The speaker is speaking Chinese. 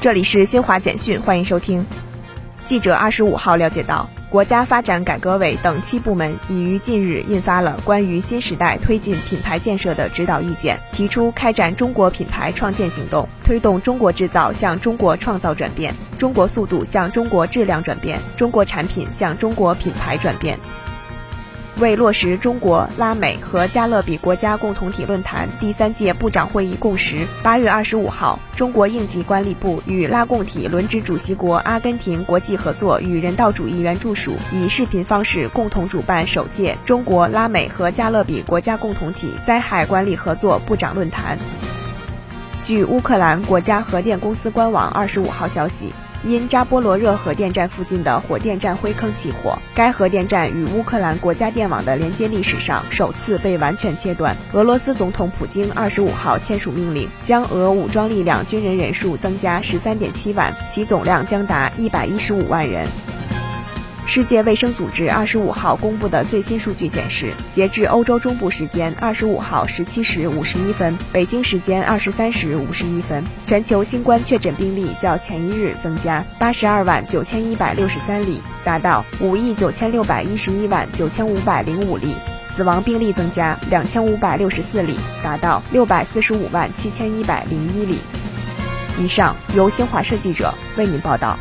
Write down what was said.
这里是新华简讯，欢迎收听。记者二十五号了解到，国家发展改革委等七部门已于近日印发了关于新时代推进品牌建设的指导意见，提出开展中国品牌创建行动，推动中国制造向中国创造转变，中国速度向中国质量转变，中国产品向中国品牌转变。为落实中国、拉美和加勒比国家共同体论坛第三届部长会议共识，八月二十五号，中国应急管理部与拉共体轮值主席国阿根廷国际合作与人道主义援助署以视频方式共同主办首届中国、拉美和加勒比国家共同体灾害管理合作部长论坛。据乌克兰国家核电公司官网二十五号消息。因扎波罗热核电站附近的火电站灰坑起火，该核电站与乌克兰国家电网的连接历史上首次被完全切断。俄罗斯总统普京二十五号签署命令，将俄武装力量军人人数增加十三点七万，其总量将达一百一十五万人。世界卫生组织二十五号公布的最新数据显示，截至欧洲中部时间二十五号十七时五十一分，北京时间二十三时五十一分，全球新冠确诊病例较前一日增加八十二万九千一百六十三例，达到五亿九千六百一十一万九千五百零五例；死亡病例增加两千五百六十四例，达到六百四十五万七千一百零一例。以上由新华社记者为您报道。